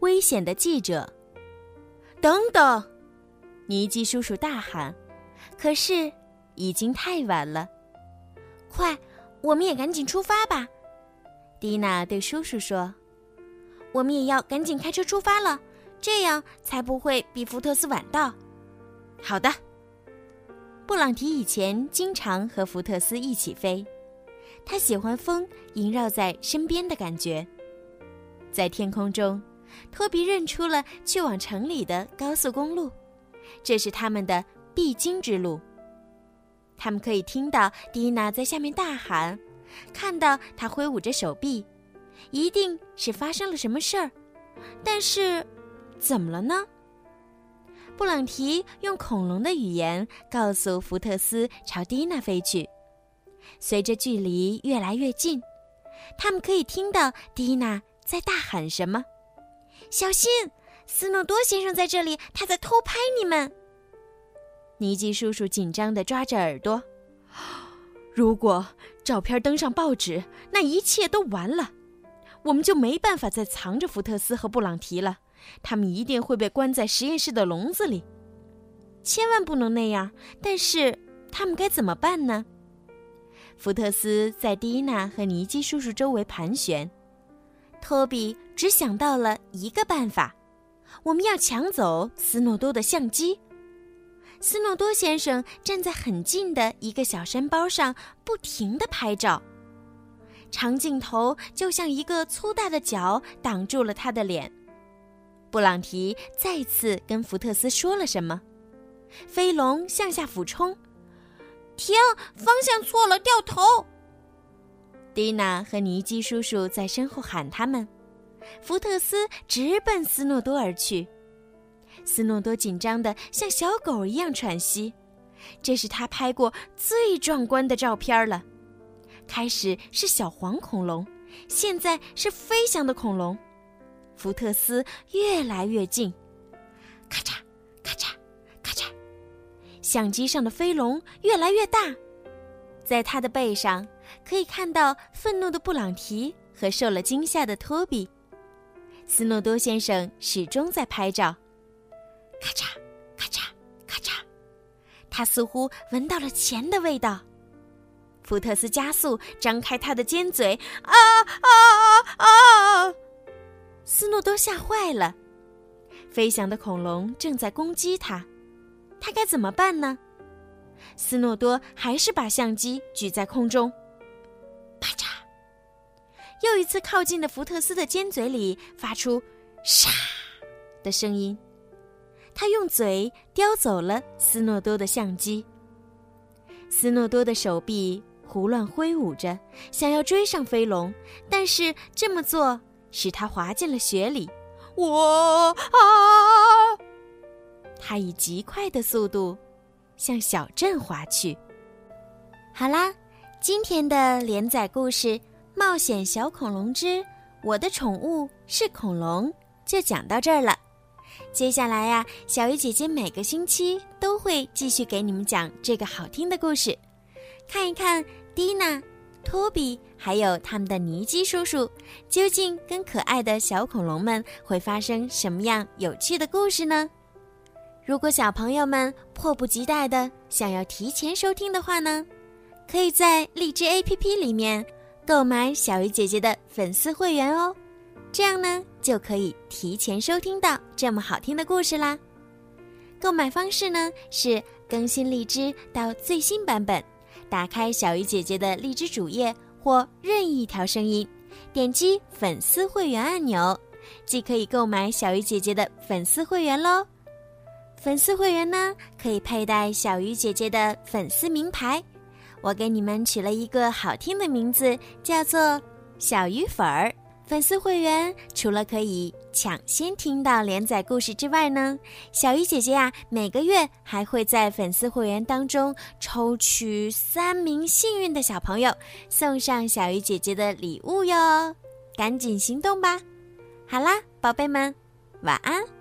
危险的记者，等等！尼基叔叔大喊，可是已经太晚了。快，我们也赶紧出发吧！蒂娜对叔叔说：“我们也要赶紧开车出发了，这样才不会比福特斯晚到。”好的。布朗提以前经常和福特斯一起飞，他喜欢风萦绕在身边的感觉，在天空中。托比认出了去往城里的高速公路，这是他们的必经之路。他们可以听到蒂娜在下面大喊，看到她挥舞着手臂，一定是发生了什么事儿。但是，怎么了呢？布朗提用恐龙的语言告诉福特斯朝蒂娜飞去。随着距离越来越近，他们可以听到蒂娜在大喊什么。小心，斯诺多先生在这里，他在偷拍你们。尼基叔叔紧张地抓着耳朵。如果照片登上报纸，那一切都完了，我们就没办法再藏着福特斯和布朗提了。他们一定会被关在实验室的笼子里。千万不能那样！但是他们该怎么办呢？福特斯在蒂娜和尼基叔叔周围盘旋。托比只想到了一个办法：我们要抢走斯诺多的相机。斯诺多先生站在很近的一个小山包上，不停地拍照，长镜头就像一个粗大的脚挡住了他的脸。布朗提再次跟福特斯说了什么，飞龙向下俯冲，停，方向错了，掉头。蒂娜和尼基叔叔在身后喊他们，福特斯直奔斯诺多而去。斯诺多紧张的像小狗一样喘息，这是他拍过最壮观的照片了。开始是小黄恐龙，现在是飞翔的恐龙。福特斯越来越近，咔嚓咔嚓咔嚓，相机上的飞龙越来越大。在他的背上，可以看到愤怒的布朗提和受了惊吓的托比。斯诺多先生始终在拍照，咔嚓咔嚓咔嚓，他似乎闻到了钱的味道。福特斯加速，张开他的尖嘴，啊啊啊啊！斯诺多吓坏了，飞翔的恐龙正在攻击他，他该怎么办呢？斯诺多还是把相机举在空中，又一次靠近的福特斯的尖嘴里发出“沙”的声音，他用嘴叼走了斯诺多的相机。斯诺多的手臂胡乱挥舞着，想要追上飞龙，但是这么做使他滑进了雪里。我啊！他以极快的速度向小镇滑去。好啦，今天的连载故事。冒险小恐龙之我的宠物是恐龙，就讲到这儿了。接下来呀，小鱼姐姐每个星期都会继续给你们讲这个好听的故事，看一看蒂娜、托比还有他们的尼基叔叔，究竟跟可爱的小恐龙们会发生什么样有趣的故事呢？如果小朋友们迫不及待的想要提前收听的话呢，可以在荔枝 APP 里面。购买小鱼姐姐的粉丝会员哦，这样呢就可以提前收听到这么好听的故事啦。购买方式呢是更新荔枝到最新版本，打开小鱼姐姐的荔枝主页或任意一条声音，点击粉丝会员按钮，即可以购买小鱼姐姐的粉丝会员喽。粉丝会员呢可以佩戴小鱼姐姐的粉丝名牌。我给你们取了一个好听的名字，叫做“小鱼粉儿”。粉丝会员除了可以抢先听到连载故事之外呢，小鱼姐姐呀，每个月还会在粉丝会员当中抽取三名幸运的小朋友，送上小鱼姐姐的礼物哟。赶紧行动吧！好啦，宝贝们，晚安。